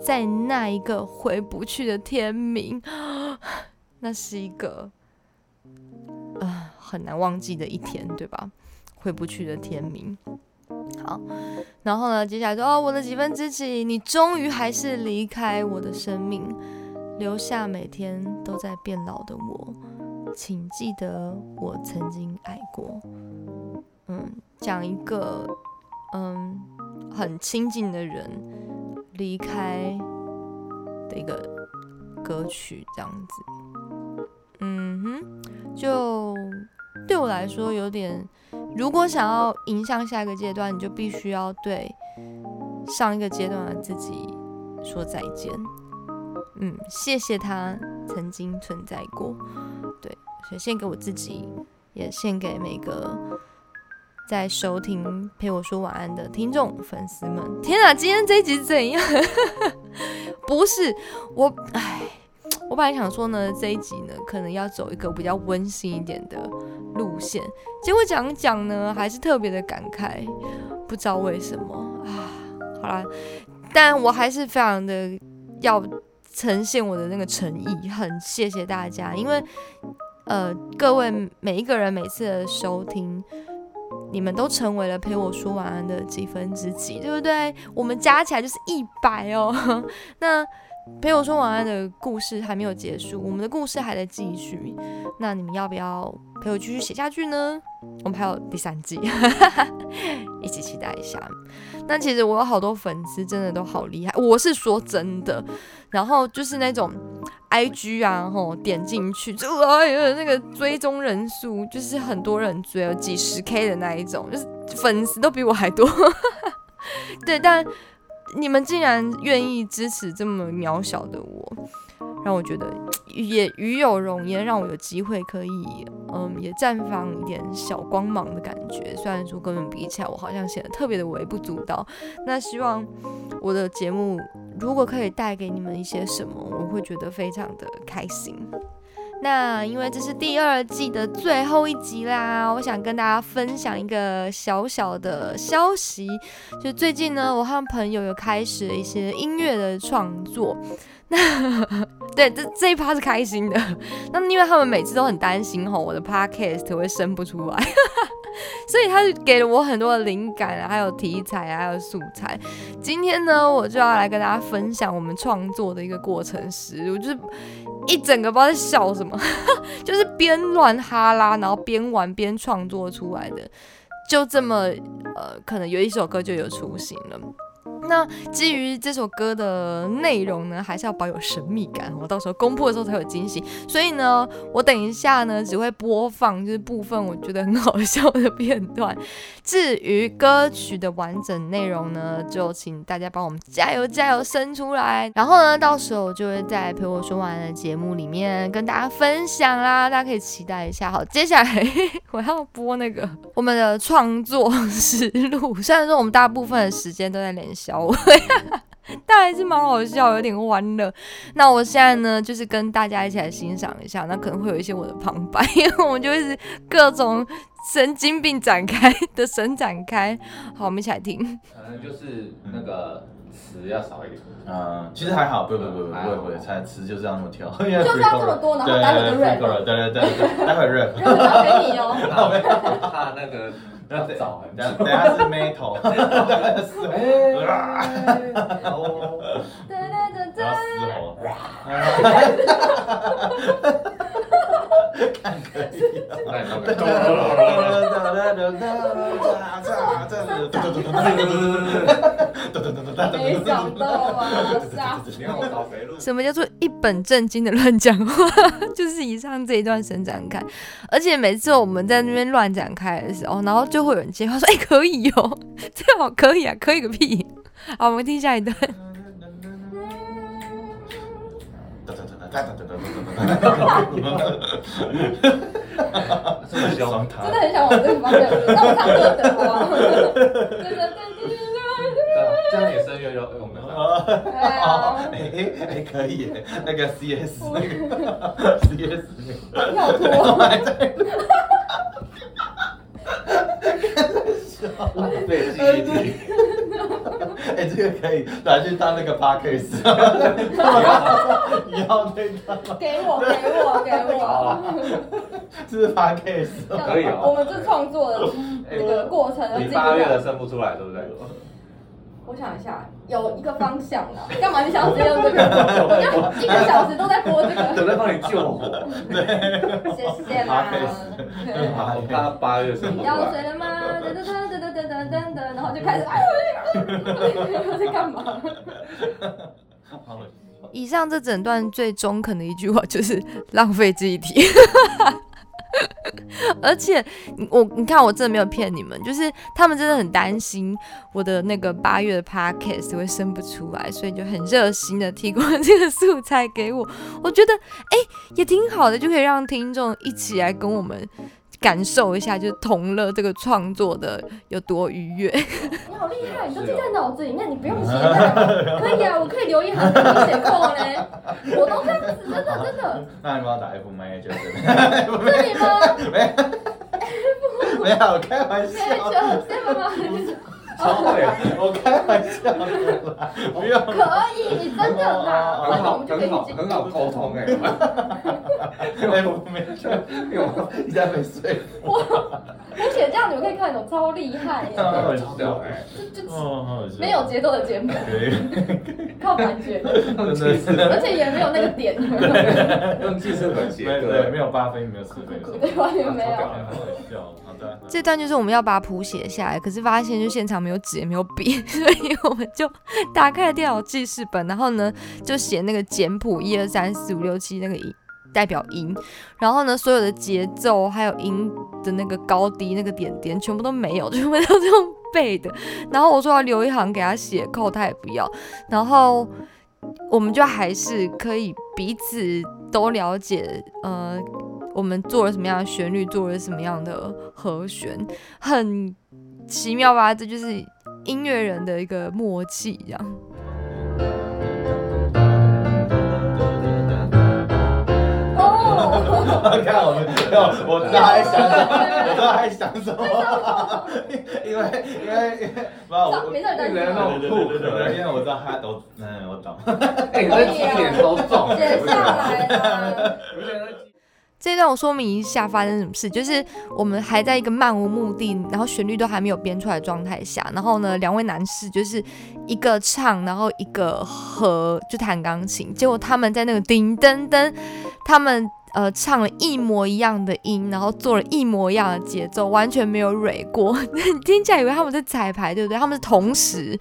Speaker 2: 在那一个回不去的天明，[GASPS] 那是一个啊很难忘记的一天，对吧？回不去的天明。好，然后呢？接下来说哦，我的几分之几，你终于还是离开我的生命，留下每天都在变老的我。请记得我曾经爱过。嗯，讲一个嗯很亲近的人离开的一个歌曲，这样子。嗯哼，就对我来说有点。如果想要迎向下一个阶段，你就必须要对上一个阶段的自己说再见。嗯，谢谢他曾经存在过。对，所以献给我自己，也献给每个在收听陪我说晚安的听众粉丝们。天啊，今天这一集怎样？[LAUGHS] 不是我，唉，我本来想说呢，这一集呢，可能要走一个比较温馨一点的。路线，结果讲讲呢，还是特别的感慨，不知道为什么啊。好啦，但我还是非常的要呈现我的那个诚意，很谢谢大家，因为呃，各位每一个人每次的收听，你们都成为了陪我说晚安的几分之几，对不对？我们加起来就是一百哦。[LAUGHS] 那陪我说晚安的故事还没有结束，我们的故事还在继续。那你们要不要陪我继续写下去呢？我们还有第三季，[LAUGHS] 一起期待一下。那其实我有好多粉丝，真的都好厉害，我是说真的。然后就是那种 I G 啊，吼点进去就哎呀，那个追踪人数就是很多人追，有几十 K 的那一种，就是粉丝都比我还多。[LAUGHS] 对，但。你们竟然愿意支持这么渺小的我，让我觉得也与有荣焉，让我有机会可以，嗯，也绽放一点小光芒的感觉。虽然说跟你们比起来，我好像显得特别的微不足道。那希望我的节目如果可以带给你们一些什么，我会觉得非常的开心。那因为这是第二季的最后一集啦，我想跟大家分享一个小小的消息，就最近呢，我和朋友有开始一些音乐的创作。[LAUGHS] 对，这这一趴是开心的。[LAUGHS] 那因为他们每次都很担心吼，我的 podcast 会生不出来。[LAUGHS] 所以他就给了我很多的灵感啊，还有题材啊，还有素材。今天呢，我就要来跟大家分享我们创作的一个过程时，我就是一整个不知道在笑什么，就是边乱哈拉，然后边玩边创作出来的，就这么呃，可能有一首歌就有雏形了。那基于这首歌的内容呢，还是要保有神秘感，我到时候公布的时候才有惊喜。所以呢，我等一下呢只会播放就是部分我觉得很好笑的片段。至于歌曲的完整内容呢，就请大家帮我们加油加油生出来。然后呢，到时候就会在陪我说完的节目里面跟大家分享啦，大家可以期待一下。好，接下来我要播那个我们的创作实录。虽然说我们大部分的时间都在连消。[LAUGHS] 但还是蛮好笑，有点欢乐。那我现在呢，就是跟大家一起来欣赏一下，那可能会有一些我的旁白，因 [LAUGHS] 为我们就会是各种神经病展开的神展开。好，我们一起来听。
Speaker 4: 可 [LAUGHS] 能就是那个词要少一点。
Speaker 5: 嗯，其实还好，不不不不不会不会，才词就是要那么挑，
Speaker 6: 就是要这么多，然后待会就 rap，
Speaker 5: 对对对对，待会 rap，
Speaker 6: 然后给你哦。
Speaker 4: 怕那个要找很久，
Speaker 5: 等下是 metal，
Speaker 6: 哎，
Speaker 5: 哦，然后嘶吼，看可以，
Speaker 4: 那你都
Speaker 6: 没想到啊，
Speaker 2: 什么叫做一本正经的乱讲话？[LAUGHS] 就是以上这一段神展开，而且每次我们在那边乱展开的时候，然后就会有人接话说：“哎、可以哦，这好可以啊，可以个屁！” [LAUGHS] 好，我们听下一段。
Speaker 4: 这么凶，
Speaker 6: 真的很想往这个方向，让我唱歌的
Speaker 4: 这样也声乐有用的。
Speaker 6: 对啊，
Speaker 5: 哎哎可以耶，那个 CS 那个 CS 那个。
Speaker 6: 跳脱，[LAUGHS]
Speaker 4: 浪费记忆体。[LAUGHS]
Speaker 5: 哎、这个可以拿去当那个 podcast。[LAUGHS] 你要那个
Speaker 6: 给我给我给我，[LAUGHS]
Speaker 5: 这是 podcast，
Speaker 4: 可以哦
Speaker 6: 我们是创作的那个过程
Speaker 4: 你
Speaker 6: 进
Speaker 4: 八月的。生不出来，对不对？
Speaker 6: 我想一下，有一个方向啦。[LAUGHS] 干嘛你想要直接用这个？我就一个小时都在播这个，
Speaker 4: 等在帮你救火。[LAUGHS]
Speaker 6: 谢谢啦。对
Speaker 4: 我怕八月生不
Speaker 6: 你
Speaker 4: 出来。
Speaker 6: 要睡了吗？噔噔噔噔噔噔噔噔，然后就开始，哎呦，在干嘛？
Speaker 2: 以上这整段最中肯的一句话就是浪费记忆体。[LAUGHS] 而且我你看，我真的没有骗你们，就是他们真的很担心我的那个八月的 podcast 会生不出来，所以就很热心的提供这个素材给我。我觉得哎、也挺好的，就可以让听众一起来跟我们感受一下，就是同乐这个创作的有多愉悦。[LAUGHS]
Speaker 6: 你好厉害，你都记在脑子里面，你不用写的，[LAUGHS] 可以啊，我可以留一行给你写扣嘞，我都这样子，真的真的，
Speaker 5: 那你帮我打 F 麦就 [LAUGHS] 是，
Speaker 6: 这里吗？
Speaker 5: 没有，我开玩
Speaker 6: 没
Speaker 5: 笑，[LAUGHS] 我开玩笑的啦，不要，
Speaker 6: 可以，你真的
Speaker 4: 很好，很好，
Speaker 6: 去
Speaker 4: 很好沟通 [LAUGHS] 哎。
Speaker 5: 我没事，你在没睡，
Speaker 6: 我我写这样你们可以看懂，超厉害耶！
Speaker 4: 超屌哎！
Speaker 6: 就就没有节奏的节目，靠感觉的，
Speaker 5: 真的。是，
Speaker 6: 而且也没有那个点，[LAUGHS]
Speaker 4: 用记事本写
Speaker 5: 没对，没有八分，没有四分，
Speaker 6: 对，完全没有。
Speaker 5: 好好笑，好的，
Speaker 2: 这段就是我们要把谱写下来，可是发现就现场没有纸也没有笔，[LAUGHS] 所以我们就打开了电脑记事本，然后呢就写那个简谱一二三四五六七那个音代表音，然后呢所有的节奏还有音的那个高低那个点点全部都没有，[LAUGHS] 全部都是用背的。然后我说要留一行给他写扣，他也不要，然后我们就还是可以彼此都了解，呃。我们做了什么样的旋律，做了什么样的和弦，很奇妙吧？这就是音乐人的一个默契，这样。
Speaker 6: 哦，[LAUGHS]
Speaker 5: 看我们，我我知道他在想什么，我知道他在想什么，因为因为因为，不知道我，
Speaker 6: 没事，没事，
Speaker 5: 对对对对对，因为我知道他都，嗯，我懂。
Speaker 4: 哎，你这记忆点超重，
Speaker 6: 写下来了。
Speaker 2: 这一段我说明一下发生什么事，就是我们还在一个漫无目的，然后旋律都还没有编出来的状态下，然后呢，两位男士就是一个唱，然后一个和就弹钢琴，结果他们在那个叮噔噔，他们呃唱了一模一样的音，然后做了一模一样的节奏，完全没有蕊过。[LAUGHS] 听起来以为他们在彩排，对不对？他们是同时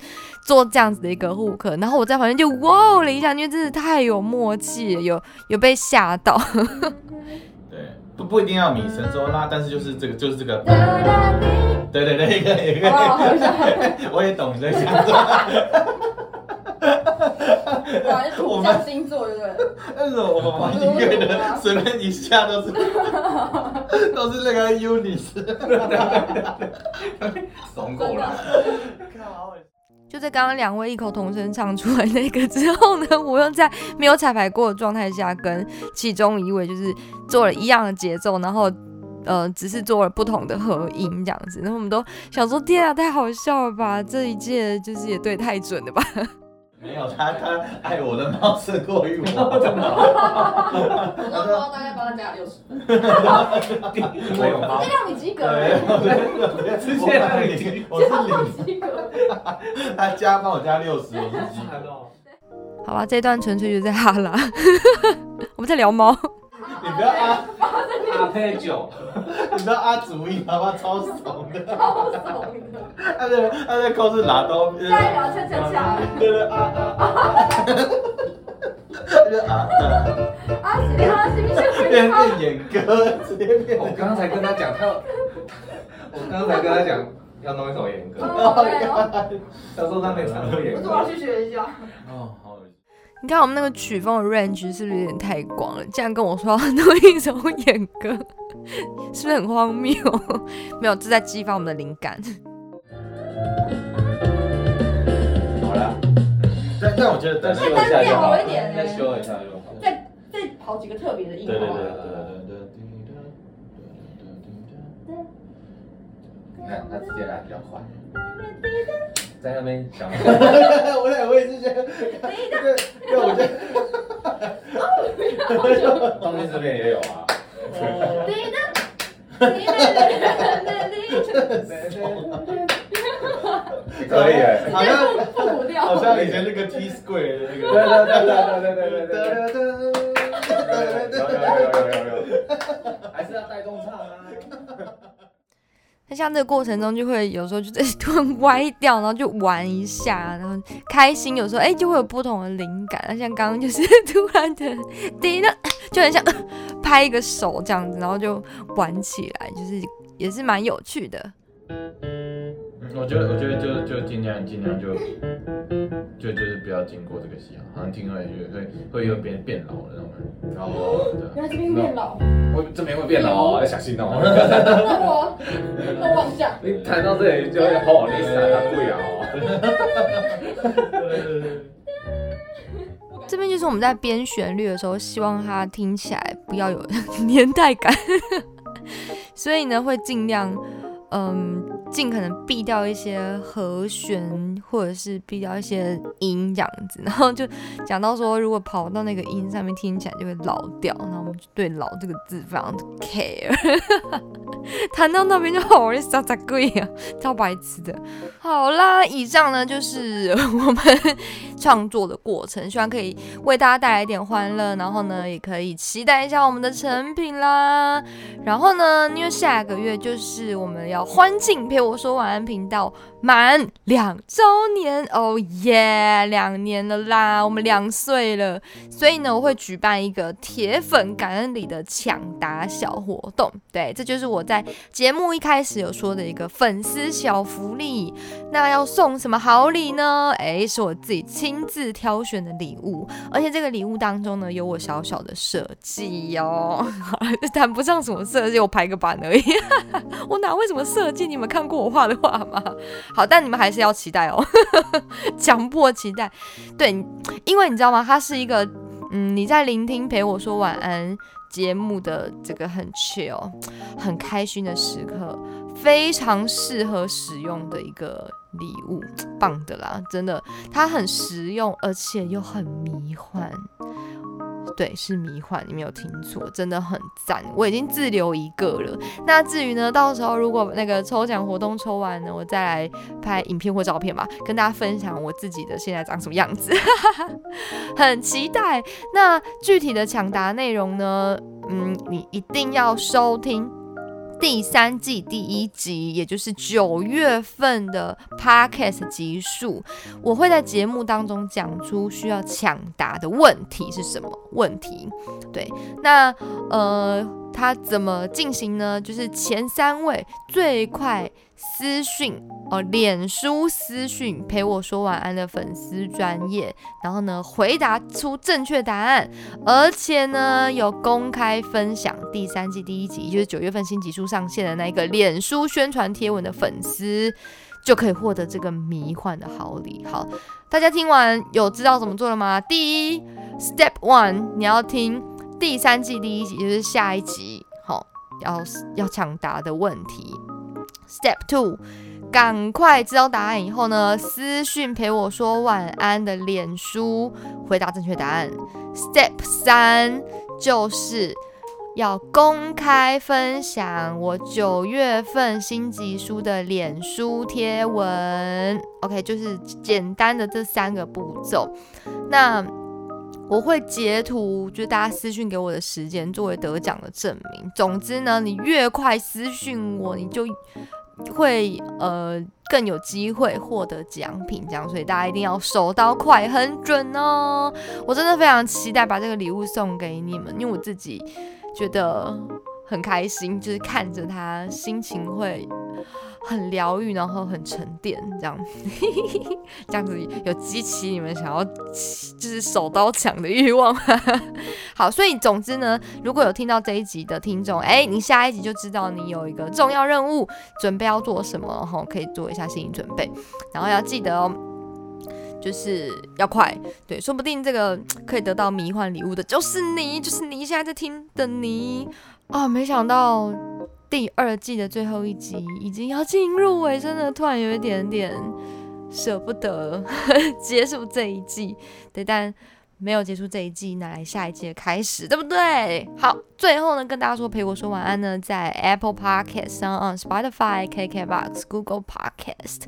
Speaker 2: 做这样子的一个互克然后我在旁边就哇了一下，因为真的太有默契了，有有被吓到。
Speaker 5: 对，不不一定要米神说啦，但是就是这个就是这个，对对对，一个一个，
Speaker 6: 好不好好笑
Speaker 5: 我也懂你在想什么。
Speaker 6: 哇，是土象星座对不对？
Speaker 5: 但是我们玩音乐的随便一下都是 [LAUGHS] 都是那个 Unis，
Speaker 4: 怂够了。
Speaker 2: 就在刚刚两位异口同声唱出来那个之后呢，我又在没有彩排过的状态下，跟其中一位就是做了一样的节奏，然后呃，只是做了不同的合音这样子，然后我们都想说，天啊，太好笑了吧！这一届就是也对太准了吧？
Speaker 5: 没有他他爱我的猫是过于我，[LAUGHS]
Speaker 4: 真的，
Speaker 6: 我都说大概帮他加六十分，
Speaker 4: 因为有吗
Speaker 6: 这？让你及格
Speaker 5: 对，
Speaker 6: 了，
Speaker 5: 我
Speaker 4: 之前那里
Speaker 5: 零，我是你，
Speaker 6: 及格。
Speaker 5: 他加帮我加六十，我是几？
Speaker 2: 好吧，这一段纯粹就在哈拉，[LAUGHS] 我们在聊猫。
Speaker 5: 你不要啊，
Speaker 4: 阿配酒，[LAUGHS]
Speaker 5: 你不要阿主意，好吧，超怂的，
Speaker 6: 超怂的，
Speaker 5: 他在他在扣是拿刀，对
Speaker 6: 下一秒恰恰恰，
Speaker 5: 对啊啊啊，就是啊啊，
Speaker 6: 啊，喜欢喜不喜
Speaker 5: 变
Speaker 6: 欢？
Speaker 5: 变演歌，直接变。
Speaker 4: 我刚才跟他讲，他，我刚才跟他讲要弄一首演歌，[LAUGHS] 他说他没唱过演歌，
Speaker 6: 我要去学一下。
Speaker 5: 哦。
Speaker 2: 你看我们那个曲风的 range 是不是有点太广了？竟然跟我说要弄一首 [LAUGHS] 演歌，是不是很荒谬？[LAUGHS] 没有，这在激发我们的灵感。
Speaker 4: 好了，
Speaker 5: 但但我觉得，但是
Speaker 4: 再修一下就好，
Speaker 6: 再单调一点
Speaker 4: 再修一下就好。
Speaker 6: 再再跑几个特别的音对
Speaker 5: 对对对
Speaker 6: 了。
Speaker 5: 对对
Speaker 4: 你看他直接来比较快，在那边 [LAUGHS] 想，
Speaker 5: 我也我也是觉得，对，对，我觉得，
Speaker 4: 东西这边也有啊。可以耶，
Speaker 5: 好像
Speaker 6: 答，复古调。
Speaker 5: 好像以前那个 T Square 的那
Speaker 4: 对
Speaker 5: 对，
Speaker 4: 对对对对对对对对。对有有有有有，还是要带动唱啊。
Speaker 2: 那像这个过程中，就会有时候就在 [LAUGHS] 突然歪掉，然后就玩一下，然后开心，有时候哎、就会有不同的灵感。那像刚刚就是 [LAUGHS] 突然的第一个，就很像拍一个手这样子，然后就玩起来，就是也是蛮有趣的。
Speaker 5: 嗯我觉得我觉得就就尽量尽量就就就是不要经过这个戏，好像听了也会会又变变老的那种感觉。
Speaker 4: 然后
Speaker 6: 这边变老，
Speaker 4: 我这边会变老哦，要小心哦。
Speaker 6: 那我那我往下。[LAUGHS]
Speaker 4: 你弹到这里就会吼，你傻他贵啊哦。[LAUGHS]
Speaker 2: 这边就是我们在编旋律的时候，希望它听起来不要有 [LAUGHS] 年代感，所以呢会尽量嗯尽可能避掉一些和弦，或者是避掉一些音这样子，然后就讲到说，如果跑到那个音上面听起来就会老掉，然后我们就对“老”这个字非常的 care，[LAUGHS] 弹到那边就好，容易傻傻贵啊，超白痴的。好啦，以上呢就是我们 [LAUGHS] 创作的过程，希望可以为大家带来一点欢乐，然后呢，也可以期待一下我们的成品啦。然后呢，因为下个月就是我们要欢庆陪我说晚安频道满两周年，哦耶，两年了啦，我们两岁了，所以呢，我会举办一个铁粉感恩礼的抢答小活动。对，这就是我在节目一开始有说的一个粉丝小福利。那要送什么好礼呢？诶，是我自己亲自挑选的礼物，而且这个礼物当中呢，有我小小的设计哦，[LAUGHS] 谈不上什么设计，我排个版而已。[LAUGHS] 我哪会什么设计？你们看过我画的画吗？好，但你们还是要期待哦，[LAUGHS] 强迫期待。对，因为你知道吗？它是一个，嗯，你在聆听陪我说晚安节目的这个很 chill、很开心的时刻。非常适合使用的一个礼物，棒的啦，真的，它很实用，而且又很迷幻，对，是迷幻，你没有听错，真的很赞，我已经自留一个了。那至于呢，到时候如果那个抽奖活动抽完呢，我再来拍影片或照片吧，跟大家分享我自己的现在长什么样子，[LAUGHS] 很期待。那具体的抢答内容呢，嗯，你一定要收听。第三季第一集，也就是九月份的 podcast 集数，我会在节目当中讲出需要抢答的问题是什么问题。对，那呃，它怎么进行呢？就是前三位最快私讯。哦，脸书私讯陪我说晚安的粉丝专业，然后呢回答出正确答案，而且呢有公开分享第三季第一集，就是九月份新集数上线的那一个脸书宣传贴文的粉丝，就可以获得这个迷幻的好礼。好，大家听完有知道怎么做了吗？第一，Step One，你要听第三季第一集，就是下一集，好，要要抢答的问题。Step Two。赶快知道答案以后呢，私讯陪我说晚安的脸书回答正确答案。Step 三就是要公开分享我九月份新集书的脸书贴文。OK，就是简单的这三个步骤。那我会截图，就大家私讯给我的时间作为得奖的证明。总之呢，你越快私讯我，你就。会呃更有机会获得奖品，这样，所以大家一定要手刀快很准哦！我真的非常期待把这个礼物送给你们，因为我自己觉得很开心，就是看着他，心情会。很疗愈，然后很沉淀，这样，[LAUGHS] 这样子有激起你们想要就是手刀抢的欲望。[LAUGHS] 好，所以总之呢，如果有听到这一集的听众，哎，你下一集就知道你有一个重要任务，准备要做什么，然后，可以做一下心理准备，然后要记得哦，就是要快，对，说不定这个可以得到迷幻礼物的就是你，就是你现在在听的你啊，没想到。第二季的最后一集已经要进入尾声了，突然有一点点舍不得 [LAUGHS] 结束这一季，对，但没有结束这一季，那来下一季的开始，对不对？好，最后呢，跟大家说陪我说晚安呢，在 Apple Podcast 上、Spotify、KKBox、Google Podcast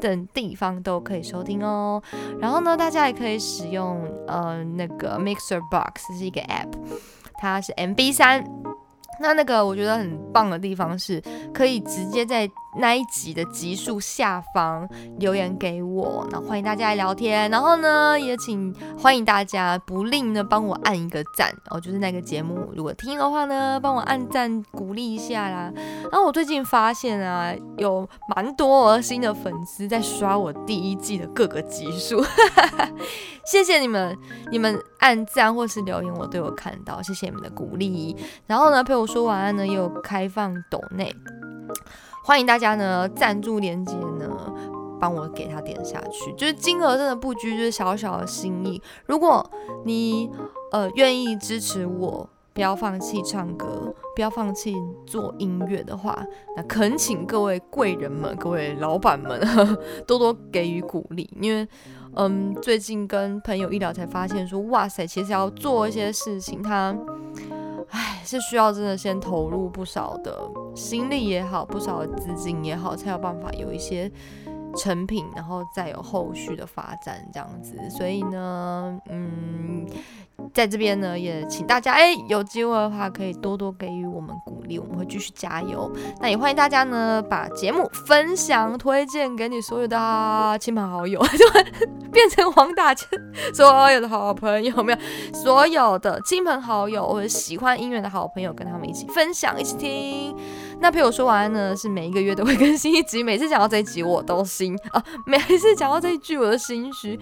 Speaker 2: 等地方都可以收听哦。然后呢，大家也可以使用呃那个 Mixer Box 是一个 App，它是 MB 三。那那个我觉得很棒的地方是，可以直接在那一集的集数下方留言给我，那欢迎大家来聊天。然后呢，也请欢迎大家不吝的帮我按一个赞哦，就是那个节目如果听的话呢，帮我按赞鼓励一下啦。然后我最近发现啊，有蛮多新的粉丝在刷我第一季的各个集数，[LAUGHS] 谢谢你们，你们按赞或是留言我都有看到，谢谢你们的鼓励。然后呢，陪我说晚安呢，也有开放抖内。欢迎大家呢，赞助链接呢，帮我给他点下去。就是金额真的不拘，就是小小的心意。如果你呃愿意支持我，不要放弃唱歌，不要放弃做音乐的话，那恳请各位贵人们、各位老板们 [LAUGHS] 多多给予鼓励。因为嗯，最近跟朋友一聊，才发现说，哇塞，其实要做一些事情，他。唉，是需要真的先投入不少的心力也好，不少的资金也好，才有办法有一些成品，然后再有后续的发展这样子。所以呢，嗯。在这边呢，也请大家哎，有机会的话可以多多给予我们鼓励，我们会继续加油。那也欢迎大家呢，把节目分享推荐给你所有的亲朋好友，[LAUGHS] 就变成黄大千所有的好朋友，没有所有的亲朋好友或者喜欢音乐的好朋友，跟他们一起分享，一起听。那陪我说晚安呢，是每一个月都会更新一集，每次讲到这一集我都心啊，[LAUGHS] 每次讲到这一句我都心虚。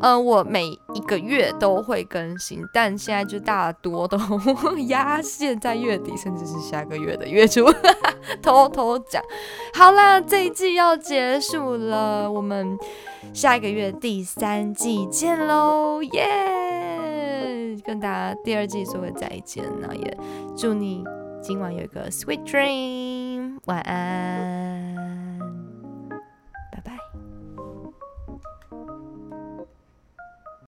Speaker 2: 嗯，我每一个月都会更新，但现在就大多都压线在月底，甚至是下个月的月初 [LAUGHS] 偷偷讲。好啦，这一季要结束了，我们下一个月第三季见喽，耶！跟大家第二季说个再见，那也祝你。今晚有一个 sweet dream，晚安。